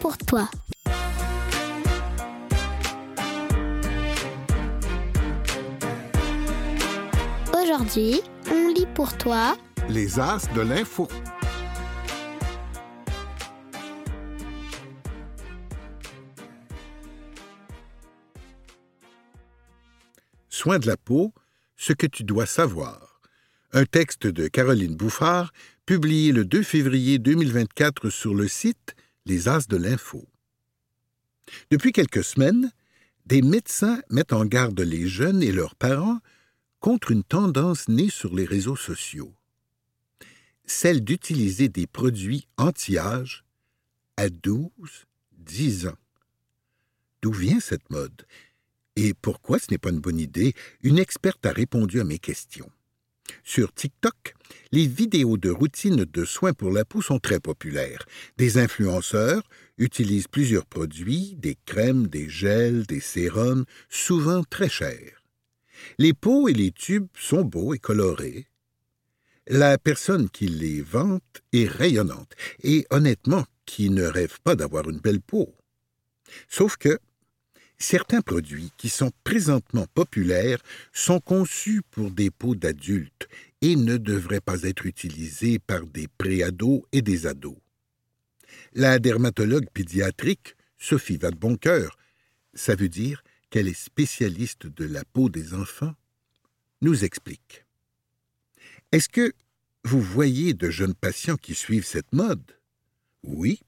pour toi. Aujourd'hui, on lit pour toi Les As de l'info. Soin de la peau, ce que tu dois savoir. Un texte de Caroline Bouffard, publié le 2 février 2024 sur le site Les As de l'Info. Depuis quelques semaines, des médecins mettent en garde les jeunes et leurs parents contre une tendance née sur les réseaux sociaux, celle d'utiliser des produits anti-âge à 12, 10 ans. D'où vient cette mode? Et pourquoi ce n'est pas une bonne idée? Une experte a répondu à mes questions. Sur TikTok, les vidéos de routine de soins pour la peau sont très populaires. Des influenceurs utilisent plusieurs produits, des crèmes, des gels, des sérums, souvent très chers. Les pots et les tubes sont beaux et colorés. La personne qui les vante est rayonnante et honnêtement qui ne rêve pas d'avoir une belle peau. Sauf que certains produits qui sont présentement populaires sont conçus pour des peaux d'adultes et ne devraient pas être utilisés par des préados et des ados. La dermatologue pédiatrique Sophie Vadeboncoeur, ça veut dire qu'elle est spécialiste de la peau des enfants, nous explique. Est-ce que vous voyez de jeunes patients qui suivent cette mode? Oui.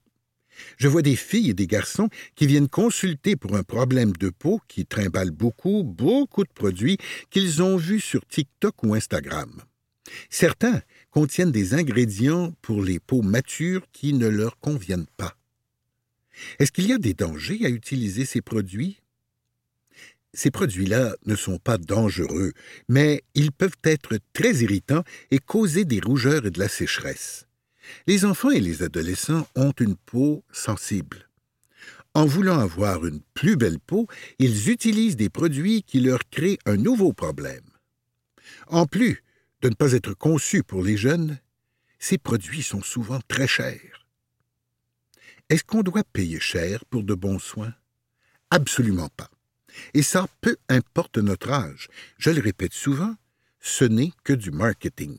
Je vois des filles et des garçons qui viennent consulter pour un problème de peau qui trimballent beaucoup, beaucoup de produits qu'ils ont vus sur TikTok ou Instagram. Certains contiennent des ingrédients pour les peaux matures qui ne leur conviennent pas. Est-ce qu'il y a des dangers à utiliser ces produits? Ces produits-là ne sont pas dangereux, mais ils peuvent être très irritants et causer des rougeurs et de la sécheresse. Les enfants et les adolescents ont une peau sensible. En voulant avoir une plus belle peau, ils utilisent des produits qui leur créent un nouveau problème. En plus de ne pas être conçus pour les jeunes, ces produits sont souvent très chers. Est-ce qu'on doit payer cher pour de bons soins? Absolument pas. Et ça, peu importe notre âge. Je le répète souvent, ce n'est que du marketing.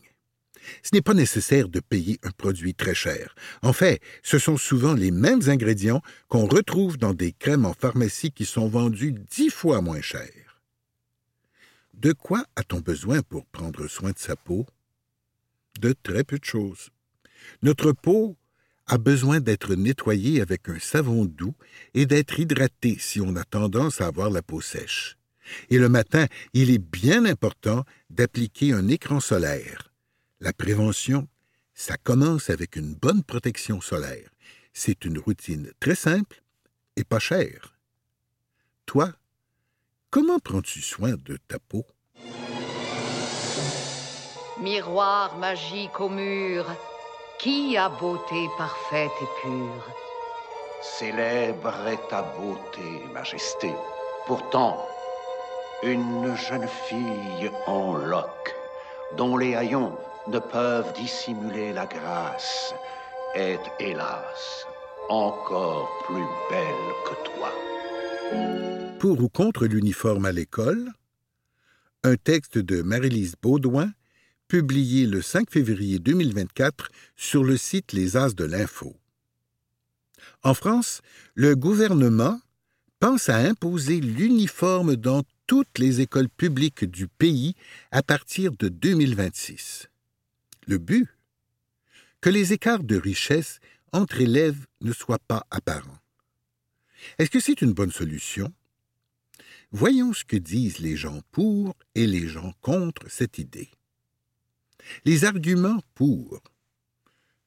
Ce n'est pas nécessaire de payer un produit très cher. En fait, ce sont souvent les mêmes ingrédients qu'on retrouve dans des crèmes en pharmacie qui sont vendues dix fois moins cher. De quoi a-t-on besoin pour prendre soin de sa peau? De très peu de choses. Notre peau a besoin d'être nettoyée avec un savon doux et d'être hydratée si on a tendance à avoir la peau sèche. Et le matin, il est bien important d'appliquer un écran solaire. La prévention, ça commence avec une bonne protection solaire. C'est une routine très simple et pas chère. Toi, comment prends-tu soin de ta peau? Miroir magique au mur, qui a beauté parfaite et pure? Célèbre est ta beauté, Majesté. Pourtant, une jeune fille en loques, dont les haillons ne peuvent dissimuler la grâce, est, hélas, encore plus belle que toi. Pour ou contre l'uniforme à l'école, un texte de Marie-Lise Baudouin, publié le 5 février 2024 sur le site Les As de l'Info. En France, le gouvernement pense à imposer l'uniforme dans toutes les écoles publiques du pays à partir de 2026. Le but Que les écarts de richesse entre élèves ne soient pas apparents. Est-ce que c'est une bonne solution? Voyons ce que disent les gens pour et les gens contre cette idée. Les arguments pour.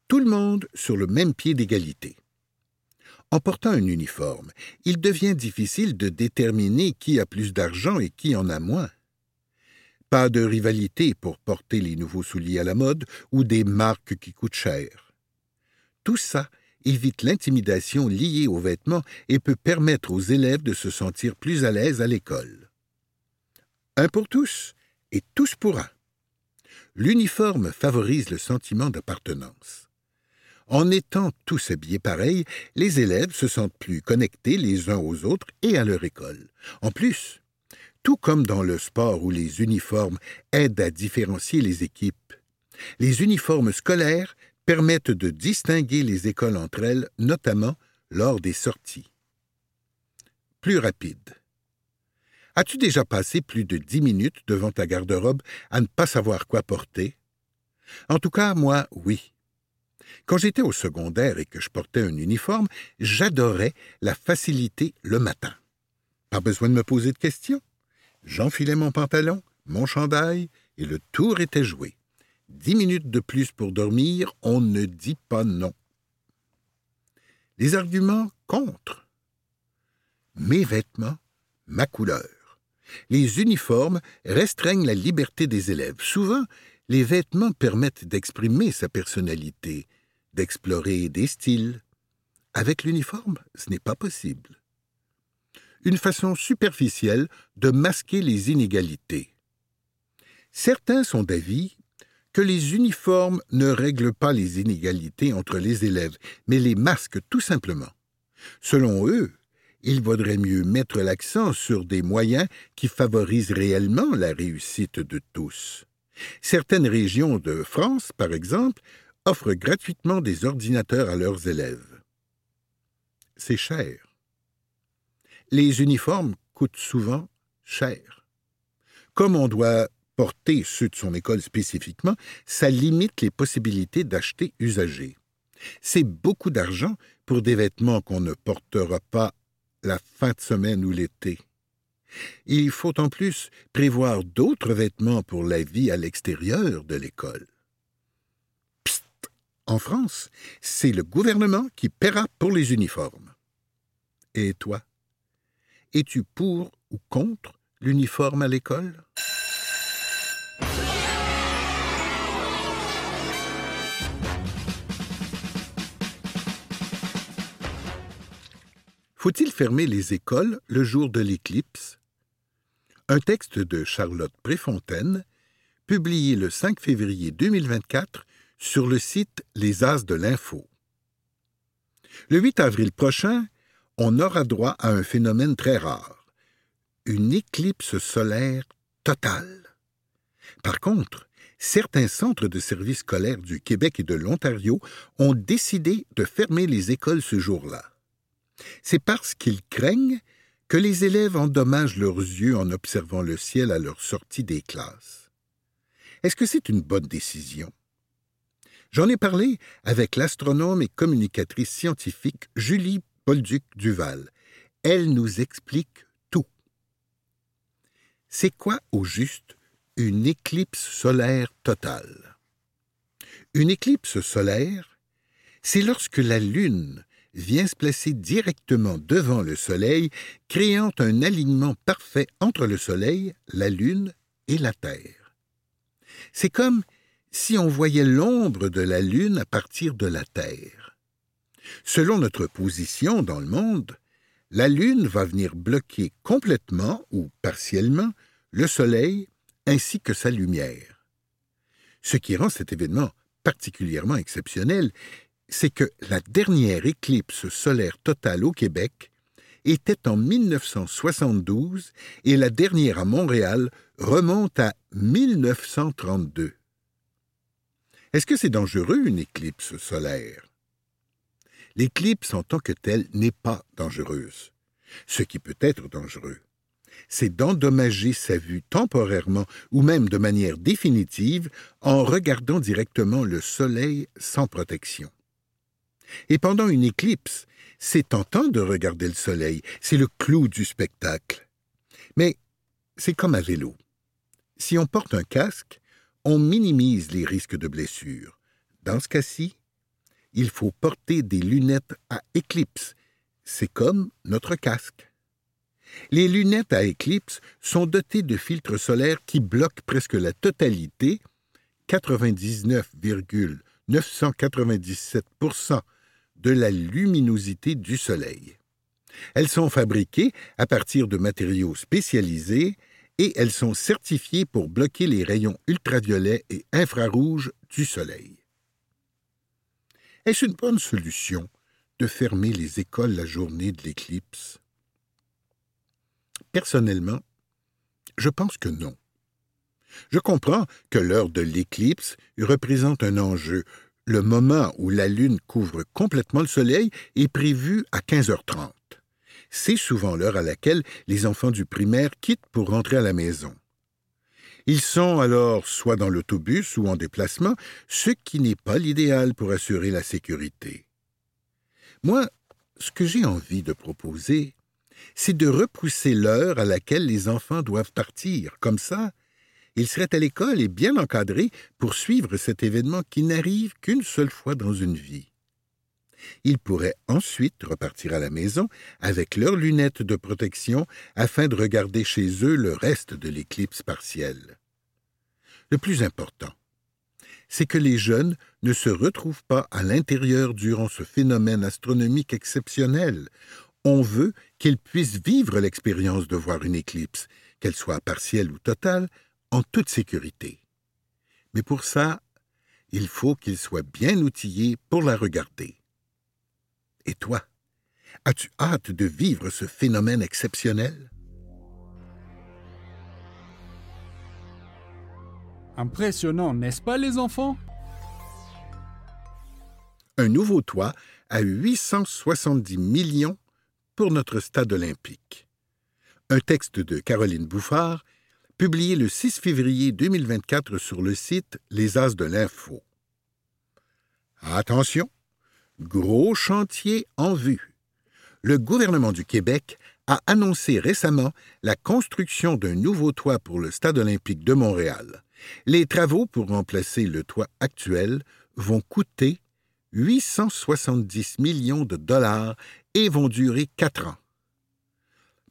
Tout le monde sur le même pied d'égalité. En portant un uniforme, il devient difficile de déterminer qui a plus d'argent et qui en a moins. Pas de rivalité pour porter les nouveaux souliers à la mode ou des marques qui coûtent cher. Tout ça évite l'intimidation liée aux vêtements et peut permettre aux élèves de se sentir plus à l'aise à l'école. Un pour tous et tous pour un. L'uniforme favorise le sentiment d'appartenance. En étant tous habillés pareil, les élèves se sentent plus connectés les uns aux autres et à leur école. En plus, tout comme dans le sport où les uniformes aident à différencier les équipes, les uniformes scolaires permettent de distinguer les écoles entre elles, notamment lors des sorties. Plus rapide. As-tu déjà passé plus de dix minutes devant ta garde-robe à ne pas savoir quoi porter? En tout cas, moi, oui. Quand j'étais au secondaire et que je portais un uniforme, j'adorais la facilité le matin. Pas besoin de me poser de questions. J'enfilais mon pantalon, mon chandail, et le tour était joué. Dix minutes de plus pour dormir, on ne dit pas non. Les arguments contre. Mes vêtements, ma couleur. Les uniformes restreignent la liberté des élèves. Souvent, les vêtements permettent d'exprimer sa personnalité, d'explorer des styles. Avec l'uniforme, ce n'est pas possible. Une façon superficielle de masquer les inégalités. Certains sont d'avis que les uniformes ne règlent pas les inégalités entre les élèves, mais les masquent tout simplement. Selon eux, il vaudrait mieux mettre l'accent sur des moyens qui favorisent réellement la réussite de tous. Certaines régions de France, par exemple, offrent gratuitement des ordinateurs à leurs élèves. C'est cher. Les uniformes coûtent souvent cher. Comme on doit porter ceux de son école spécifiquement, ça limite les possibilités d'acheter usagés. C'est beaucoup d'argent pour des vêtements qu'on ne portera pas la fin de semaine ou l'été. Il faut en plus prévoir d'autres vêtements pour la vie à l'extérieur de l'école. Psst En France, c'est le gouvernement qui paiera pour les uniformes. Et toi? Es-tu pour ou contre l'uniforme à l'école? Faut-il fermer les écoles le jour de l'éclipse? Un texte de Charlotte Préfontaine, publié le 5 février 2024 sur le site Les As de l'Info. Le 8 avril prochain, on aura droit à un phénomène très rare, une éclipse solaire totale. Par contre, certains centres de services scolaires du Québec et de l'Ontario ont décidé de fermer les écoles ce jour-là. C'est parce qu'ils craignent que les élèves endommagent leurs yeux en observant le ciel à leur sortie des classes. Est-ce que c'est une bonne décision? J'en ai parlé avec l'astronome et communicatrice scientifique Julie Duval. Elle nous explique tout. C'est quoi au juste une éclipse solaire totale? Une éclipse solaire, c'est lorsque la Lune vient se placer directement devant le Soleil, créant un alignement parfait entre le Soleil, la Lune et la Terre. C'est comme si on voyait l'ombre de la Lune à partir de la Terre. Selon notre position dans le monde, la Lune va venir bloquer complètement ou partiellement le Soleil ainsi que sa lumière. Ce qui rend cet événement particulièrement exceptionnel, c'est que la dernière éclipse solaire totale au Québec était en 1972 et la dernière à Montréal remonte à 1932. Est-ce que c'est dangereux une éclipse solaire? L'éclipse en tant que telle n'est pas dangereuse. Ce qui peut être dangereux, c'est d'endommager sa vue temporairement ou même de manière définitive en regardant directement le Soleil sans protection. Et pendant une éclipse, c'est tentant de regarder le soleil, c'est le clou du spectacle. Mais c'est comme à vélo. Si on porte un casque, on minimise les risques de blessure. Dans ce cas-ci, il faut porter des lunettes à éclipse. C'est comme notre casque. Les lunettes à éclipse sont dotées de filtres solaires qui bloquent presque la totalité, 99,997% de la luminosité du Soleil. Elles sont fabriquées à partir de matériaux spécialisés et elles sont certifiées pour bloquer les rayons ultraviolets et infrarouges du Soleil. Est-ce une bonne solution de fermer les écoles la journée de l'éclipse? Personnellement, je pense que non. Je comprends que l'heure de l'éclipse représente un enjeu. Le moment où la Lune couvre complètement le Soleil est prévu à 15h30. C'est souvent l'heure à laquelle les enfants du primaire quittent pour rentrer à la maison. Ils sont alors soit dans l'autobus ou en déplacement, ce qui n'est pas l'idéal pour assurer la sécurité. Moi, ce que j'ai envie de proposer, c'est de repousser l'heure à laquelle les enfants doivent partir. Comme ça, ils seraient à l'école et bien encadrés pour suivre cet événement qui n'arrive qu'une seule fois dans une vie. Ils pourraient ensuite repartir à la maison avec leurs lunettes de protection afin de regarder chez eux le reste de l'éclipse partielle. Le plus important, c'est que les jeunes ne se retrouvent pas à l'intérieur durant ce phénomène astronomique exceptionnel. On veut qu'ils puissent vivre l'expérience de voir une éclipse, qu'elle soit partielle ou totale, en toute sécurité. Mais pour ça, il faut qu'ils soient bien outillés pour la regarder. Et toi, as-tu hâte de vivre ce phénomène exceptionnel? Impressionnant, n'est-ce pas les enfants? Un nouveau toit à 870 millions pour notre stade olympique. Un texte de Caroline Bouffard, publié le 6 février 2024 sur le site Les As de l'Info. Attention, Gros chantier en vue. Le gouvernement du Québec a annoncé récemment la construction d'un nouveau toit pour le Stade olympique de Montréal. Les travaux pour remplacer le toit actuel vont coûter 870 millions de dollars et vont durer quatre ans.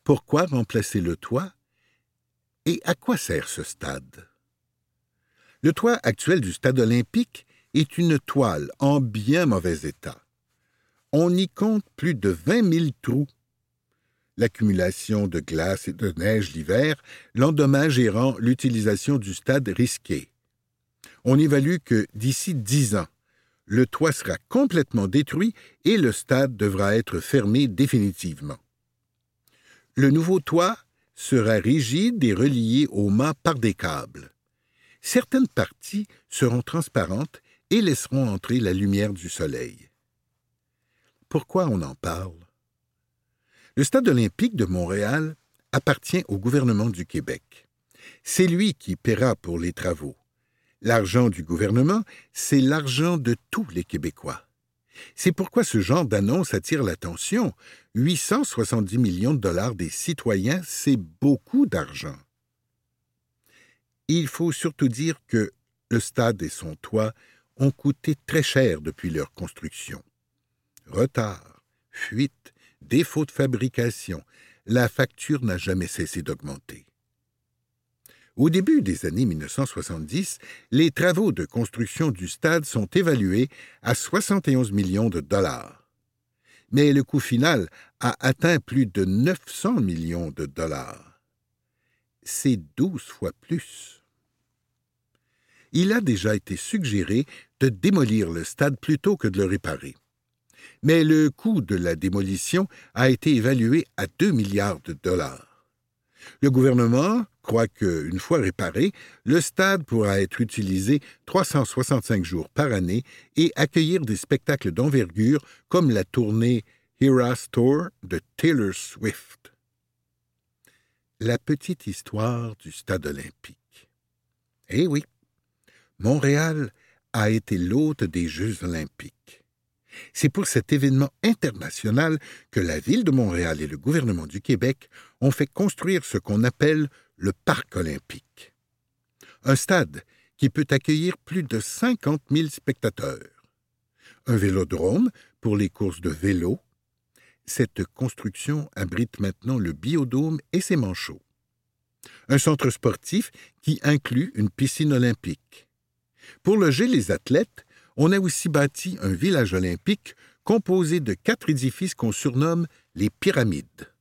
Pourquoi remplacer le toit et à quoi sert ce stade? Le toit actuel du stade olympique est une toile en bien mauvais état. On y compte plus de 20 000 trous. L'accumulation de glace et de neige l'hiver l'endommage et rend l'utilisation du stade risquée. On évalue que d'ici dix ans, le toit sera complètement détruit et le stade devra être fermé définitivement. Le nouveau toit sera rigide et relié au mât par des câbles. Certaines parties seront transparentes et laisseront entrer la lumière du soleil. Pourquoi on en parle? Le Stade olympique de Montréal appartient au gouvernement du Québec. C'est lui qui paiera pour les travaux. L'argent du gouvernement, c'est l'argent de tous les Québécois. C'est pourquoi ce genre d'annonce attire l'attention. 870 millions de dollars des citoyens, c'est beaucoup d'argent. Il faut surtout dire que le stade et son toit ont coûté très cher depuis leur construction. Retard, fuite, défaut de fabrication, la facture n'a jamais cessé d'augmenter. Au début des années 1970, les travaux de construction du stade sont évalués à 71 millions de dollars. Mais le coût final a atteint plus de 900 millions de dollars. C'est douze fois plus. Il a déjà été suggéré de démolir le stade plutôt que de le réparer. Mais le coût de la démolition a été évalué à 2 milliards de dollars. Le gouvernement croit qu'une fois réparé, le stade pourra être utilisé 365 jours par année et accueillir des spectacles d'envergure comme la tournée Heroes Tour de Taylor Swift. La petite histoire du stade olympique. Eh oui, Montréal a été l'hôte des Jeux olympiques. C'est pour cet événement international que la Ville de Montréal et le gouvernement du Québec ont fait construire ce qu'on appelle le Parc olympique. Un stade qui peut accueillir plus de 50 000 spectateurs. Un vélodrome pour les courses de vélo. Cette construction abrite maintenant le biodôme et ses manchots. Un centre sportif qui inclut une piscine olympique. Pour loger les athlètes, on a aussi bâti un village olympique composé de quatre édifices qu'on surnomme les pyramides.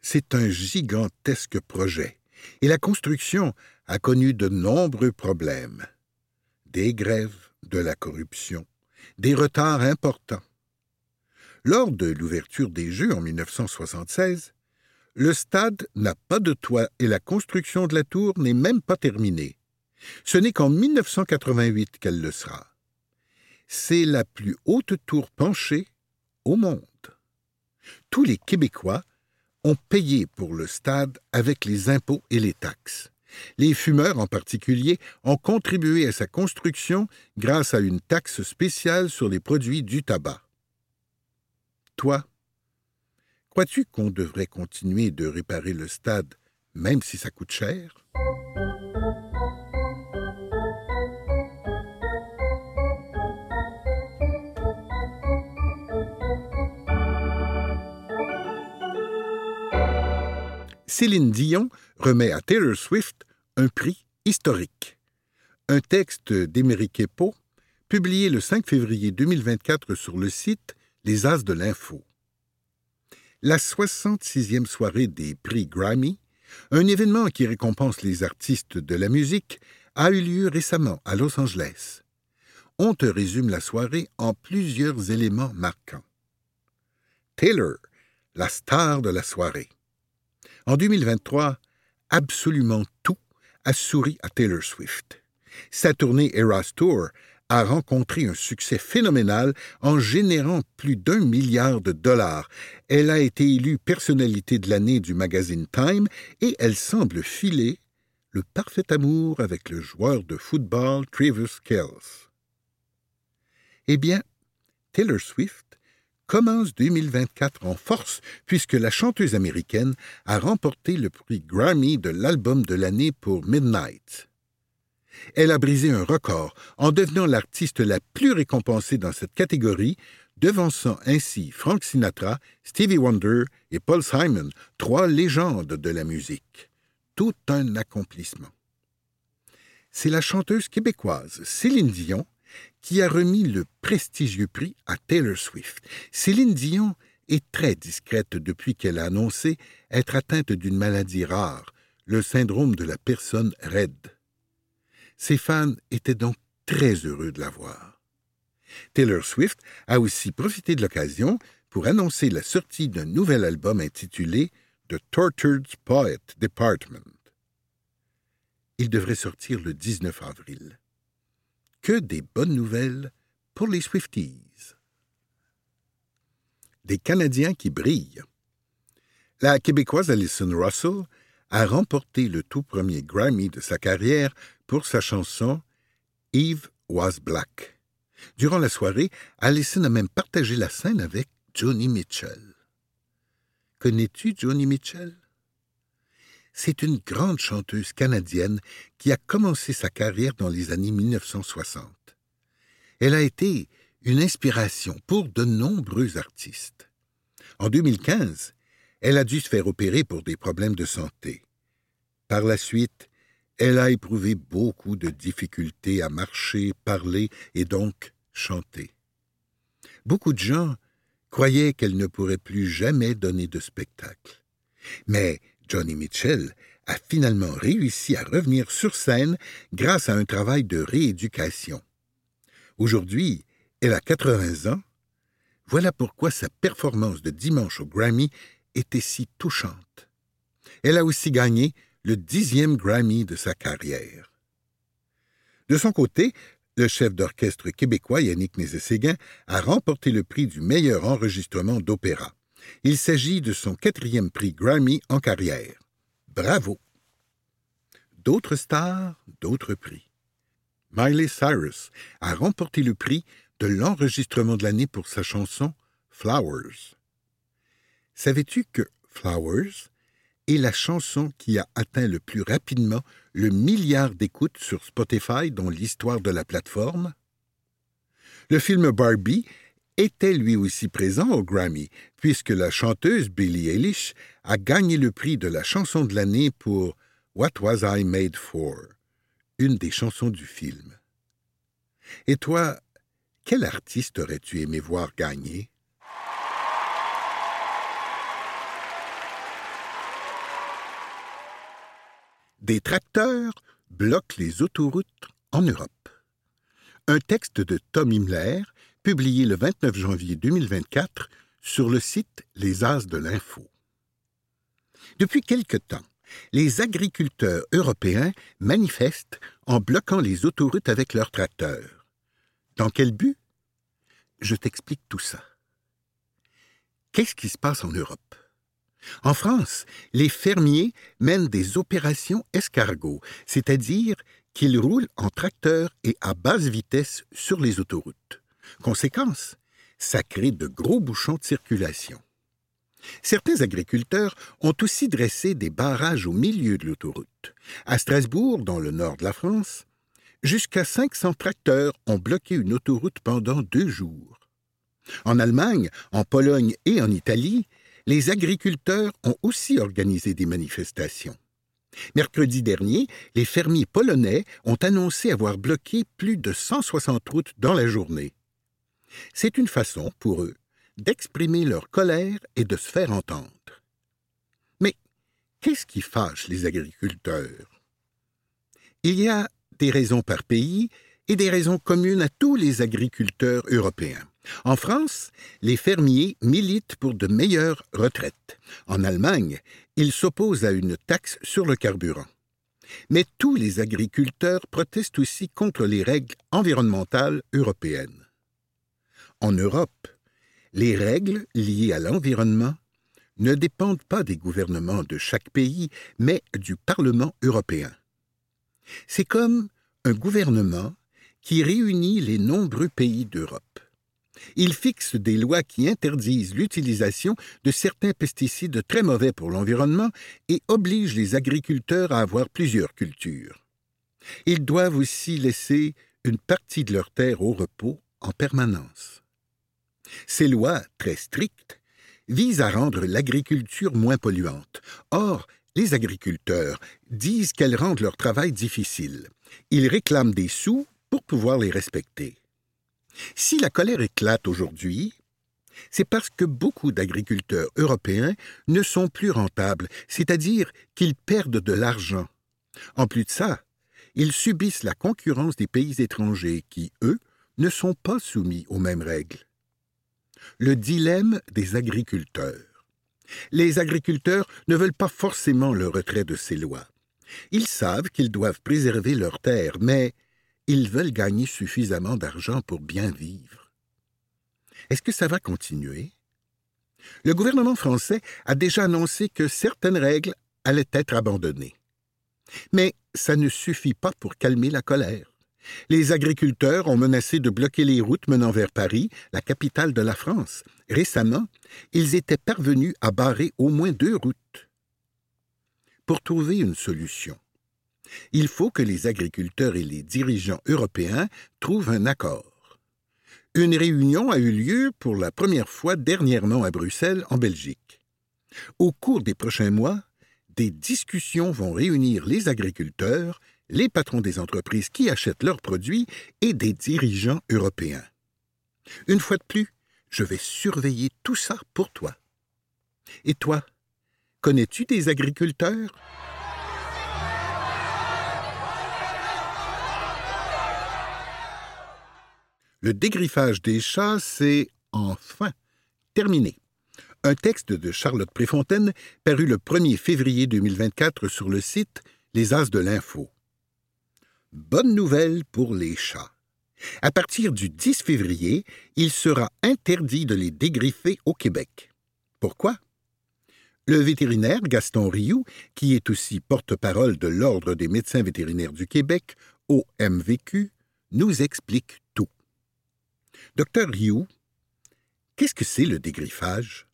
C'est un gigantesque projet, et la construction a connu de nombreux problèmes. Des grèves, de la corruption, des retards importants. Lors de l'ouverture des Jeux en 1976, le stade n'a pas de toit et la construction de la tour n'est même pas terminée. Ce n'est qu'en 1988 qu'elle le sera. C'est la plus haute tour penchée au monde. Tous les Québécois ont payé pour le stade avec les impôts et les taxes. Les fumeurs en particulier ont contribué à sa construction grâce à une taxe spéciale sur les produits du tabac. Toi, Crois-tu qu'on devrait continuer de réparer le stade, même si ça coûte cher? Céline Dion remet à Taylor Swift un prix historique. Un texte d'Émeric Poe, publié le 5 février 2024 sur le site Les As de l'Info la 66e soirée des prix Grammy, un événement qui récompense les artistes de la musique, a eu lieu récemment à Los Angeles. On te résume la soirée en plusieurs éléments marquants. Taylor, la star de la soirée. En 2023, absolument tout a souri à Taylor Swift. Sa tournée Eras Tour a rencontré un succès phénoménal en générant plus d'un milliard de dollars. Elle a été élue personnalité de l'année du magazine Time et elle semble filer le parfait amour avec le joueur de football Travis Kells. Eh bien, Taylor Swift commence 2024 en force puisque la chanteuse américaine a remporté le prix Grammy de l'album de l'année pour Midnight. Elle a brisé un record en devenant l'artiste la plus récompensée dans cette catégorie, devançant ainsi Frank Sinatra, Stevie Wonder et Paul Simon, trois légendes de la musique. Tout un accomplissement. C'est la chanteuse québécoise Céline Dion qui a remis le prestigieux prix à Taylor Swift. Céline Dion est très discrète depuis qu'elle a annoncé être atteinte d'une maladie rare, le syndrome de la personne raide. Ses fans étaient donc très heureux de la voir. Taylor Swift a aussi profité de l'occasion pour annoncer la sortie d'un nouvel album intitulé The Tortured Poet Department. Il devrait sortir le 19 avril. Que des bonnes nouvelles pour les Swifties. Des Canadiens qui brillent. La Québécoise Alison Russell a remporté le tout premier Grammy de sa carrière pour sa chanson Eve Was Black. Durant la soirée, Allison a même partagé la scène avec Joni Mitchell. Connais-tu Joni Mitchell? C'est une grande chanteuse canadienne qui a commencé sa carrière dans les années 1960. Elle a été une inspiration pour de nombreux artistes. En 2015, elle a dû se faire opérer pour des problèmes de santé. Par la suite, elle a éprouvé beaucoup de difficultés à marcher, parler et donc chanter. Beaucoup de gens croyaient qu'elle ne pourrait plus jamais donner de spectacle. Mais Johnny Mitchell a finalement réussi à revenir sur scène grâce à un travail de rééducation. Aujourd'hui, elle a 80 ans. Voilà pourquoi sa performance de dimanche au Grammy était si touchante. Elle a aussi gagné le dixième Grammy de sa carrière. De son côté, le chef d'orchestre québécois Yannick Nézet-Séguin a remporté le prix du meilleur enregistrement d'opéra. Il s'agit de son quatrième prix Grammy en carrière. Bravo! D'autres stars, d'autres prix. Miley Cyrus a remporté le prix de l'enregistrement de l'année pour sa chanson Flowers. Savais-tu que Flowers est la chanson qui a atteint le plus rapidement le milliard d'écoutes sur Spotify dans l'histoire de la plateforme? Le film Barbie était lui aussi présent au Grammy, puisque la chanteuse Billie Eilish a gagné le prix de la chanson de l'année pour What Was I Made For, une des chansons du film. Et toi, quel artiste aurais-tu aimé voir gagner? Des tracteurs bloquent les autoroutes en Europe. Un texte de Tom Himmler, publié le 29 janvier 2024 sur le site Les As de l'Info. Depuis quelque temps, les agriculteurs européens manifestent en bloquant les autoroutes avec leurs tracteurs. Dans quel but? Je t'explique tout ça. Qu'est-ce qui se passe en Europe? En France, les fermiers mènent des opérations escargots, c'est-à-dire qu'ils roulent en tracteur et à basse vitesse sur les autoroutes. Conséquence, ça crée de gros bouchons de circulation. Certains agriculteurs ont aussi dressé des barrages au milieu de l'autoroute. À Strasbourg, dans le nord de la France, jusqu'à 500 tracteurs ont bloqué une autoroute pendant deux jours. En Allemagne, en Pologne et en Italie, les agriculteurs ont aussi organisé des manifestations. Mercredi dernier, les fermiers polonais ont annoncé avoir bloqué plus de 160 routes dans la journée. C'est une façon pour eux d'exprimer leur colère et de se faire entendre. Mais qu'est-ce qui fâche les agriculteurs? Il y a des raisons par pays et des raisons communes à tous les agriculteurs européens. En France, les fermiers militent pour de meilleures retraites. En Allemagne, ils s'opposent à une taxe sur le carburant. Mais tous les agriculteurs protestent aussi contre les règles environnementales européennes. En Europe, les règles liées à l'environnement ne dépendent pas des gouvernements de chaque pays, mais du Parlement européen. C'est comme un gouvernement qui réunit les nombreux pays d'Europe. Il fixe des lois qui interdisent l'utilisation de certains pesticides très mauvais pour l'environnement et oblige les agriculteurs à avoir plusieurs cultures. Ils doivent aussi laisser une partie de leur terre au repos en permanence. Ces lois, très strictes, visent à rendre l'agriculture moins polluante. Or, les agriculteurs disent qu'elles rendent leur travail difficile. Ils réclament des sous pour pouvoir les respecter. Si la colère éclate aujourd'hui, c'est parce que beaucoup d'agriculteurs européens ne sont plus rentables, c'est-à-dire qu'ils perdent de l'argent. En plus de ça, ils subissent la concurrence des pays étrangers qui, eux, ne sont pas soumis aux mêmes règles le dilemme des agriculteurs. Les agriculteurs ne veulent pas forcément le retrait de ces lois. Ils savent qu'ils doivent préserver leurs terres, mais ils veulent gagner suffisamment d'argent pour bien vivre. Est-ce que ça va continuer? Le gouvernement français a déjà annoncé que certaines règles allaient être abandonnées. Mais ça ne suffit pas pour calmer la colère. Les agriculteurs ont menacé de bloquer les routes menant vers Paris, la capitale de la France. Récemment, ils étaient parvenus à barrer au moins deux routes. Pour trouver une solution, il faut que les agriculteurs et les dirigeants européens trouvent un accord. Une réunion a eu lieu pour la première fois dernièrement à Bruxelles, en Belgique. Au cours des prochains mois, des discussions vont réunir les agriculteurs les patrons des entreprises qui achètent leurs produits et des dirigeants européens. Une fois de plus, je vais surveiller tout ça pour toi. Et toi, connais-tu des agriculteurs? Le dégriffage des chats, c'est enfin terminé. Un texte de Charlotte Préfontaine paru le 1er février 2024 sur le site Les As de l'Info. Bonne nouvelle pour les chats. À partir du 10 février, il sera interdit de les dégriffer au Québec. Pourquoi? Le vétérinaire Gaston Rioux, qui est aussi porte-parole de l'Ordre des médecins vétérinaires du Québec, OMVQ, nous explique tout. Docteur Rioux, qu'est-ce que c'est le dégriffage?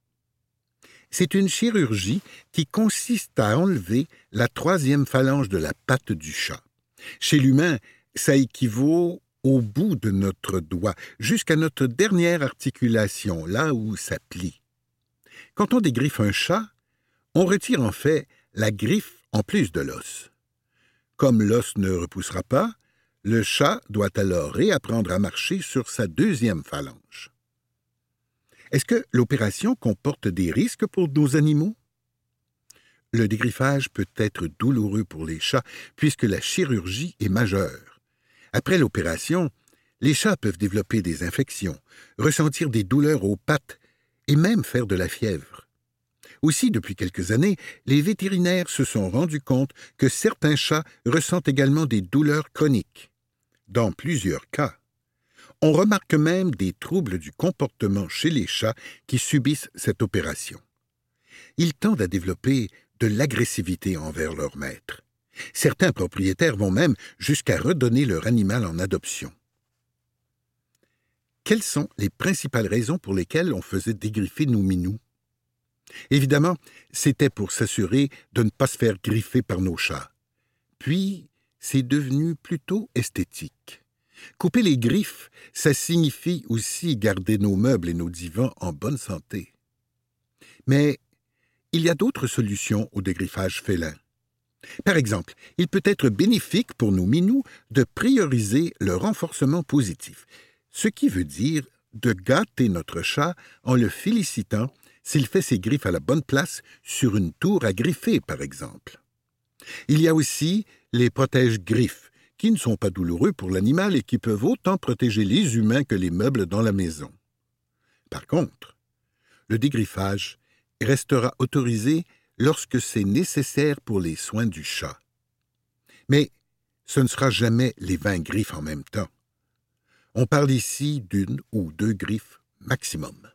C'est une chirurgie qui consiste à enlever la troisième phalange de la patte du chat. Chez l'humain, ça équivaut au bout de notre doigt, jusqu'à notre dernière articulation, là où ça plie. Quand on dégriffe un chat, on retire en fait la griffe en plus de l'os. Comme l'os ne repoussera pas, le chat doit alors réapprendre à marcher sur sa deuxième phalange. Est-ce que l'opération comporte des risques pour nos animaux? Le dégriffage peut être douloureux pour les chats puisque la chirurgie est majeure. Après l'opération, Les chats peuvent développer des infections, ressentir des douleurs aux pattes et même faire de la fièvre. Aussi, depuis quelques années, les vétérinaires se sont rendus compte que certains chats ressentent également des douleurs chroniques. Dans plusieurs cas, on remarque même des troubles du comportement chez les chats qui subissent cette opération. Ils tendent à développer de l'agressivité envers leur maître. Certains propriétaires vont même jusqu'à redonner leur animal en adoption. Quelles sont les principales raisons pour lesquelles on faisait dégriffer nos minous? Évidemment, c'était pour s'assurer de ne pas se faire griffer par nos chats. Puis, c'est devenu plutôt esthétique. Couper les griffes, ça signifie aussi garder nos meubles et nos divans en bonne santé. Mais il y a d'autres solutions au dégriffage félin. Par exemple, il peut être bénéfique pour nos minous de prioriser le renforcement positif, ce qui veut dire de gâter notre chat en le félicitant s'il fait ses griffes à la bonne place sur une tour à griffer, par exemple. Il y a aussi les protège-griffes, qui ne sont pas douloureux pour l'animal et qui peuvent autant protéger les humains que les meubles dans la maison. Par contre, le dégriffage restera autorisé lorsque c'est nécessaire pour les soins du chat. Mais ce ne sera jamais les vingt griffes en même temps. On parle ici d'une ou deux griffes maximum.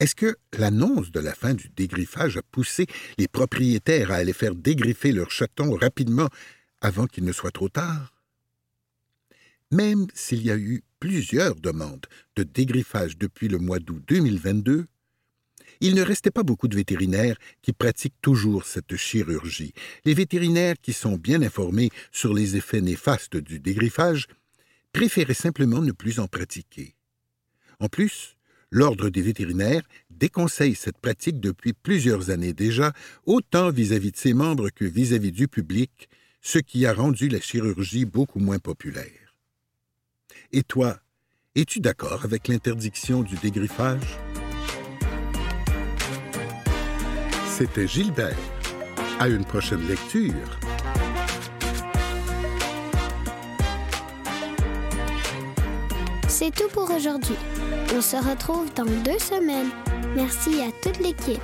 Est-ce que l'annonce de la fin du dégriffage a poussé les propriétaires à aller faire dégriffer leurs chatons rapidement avant qu'il ne soit trop tard? Même s'il y a eu plusieurs demandes de dégriffage depuis le mois d'août 2022, il ne restait pas beaucoup de vétérinaires qui pratiquent toujours cette chirurgie. Les vétérinaires qui sont bien informés sur les effets néfastes du dégriffage préféraient simplement ne plus en pratiquer. En plus, l'Ordre des vétérinaires déconseille cette pratique depuis plusieurs années déjà, autant vis-à-vis de ses membres que vis-à-vis du public, ce qui a rendu la chirurgie beaucoup moins populaire. Et toi, es-tu d'accord avec l'interdiction du dégriffage? C'était Gilbert. À une prochaine lecture. C'est tout pour aujourd'hui. On se retrouve dans deux semaines. Merci à toute l'équipe.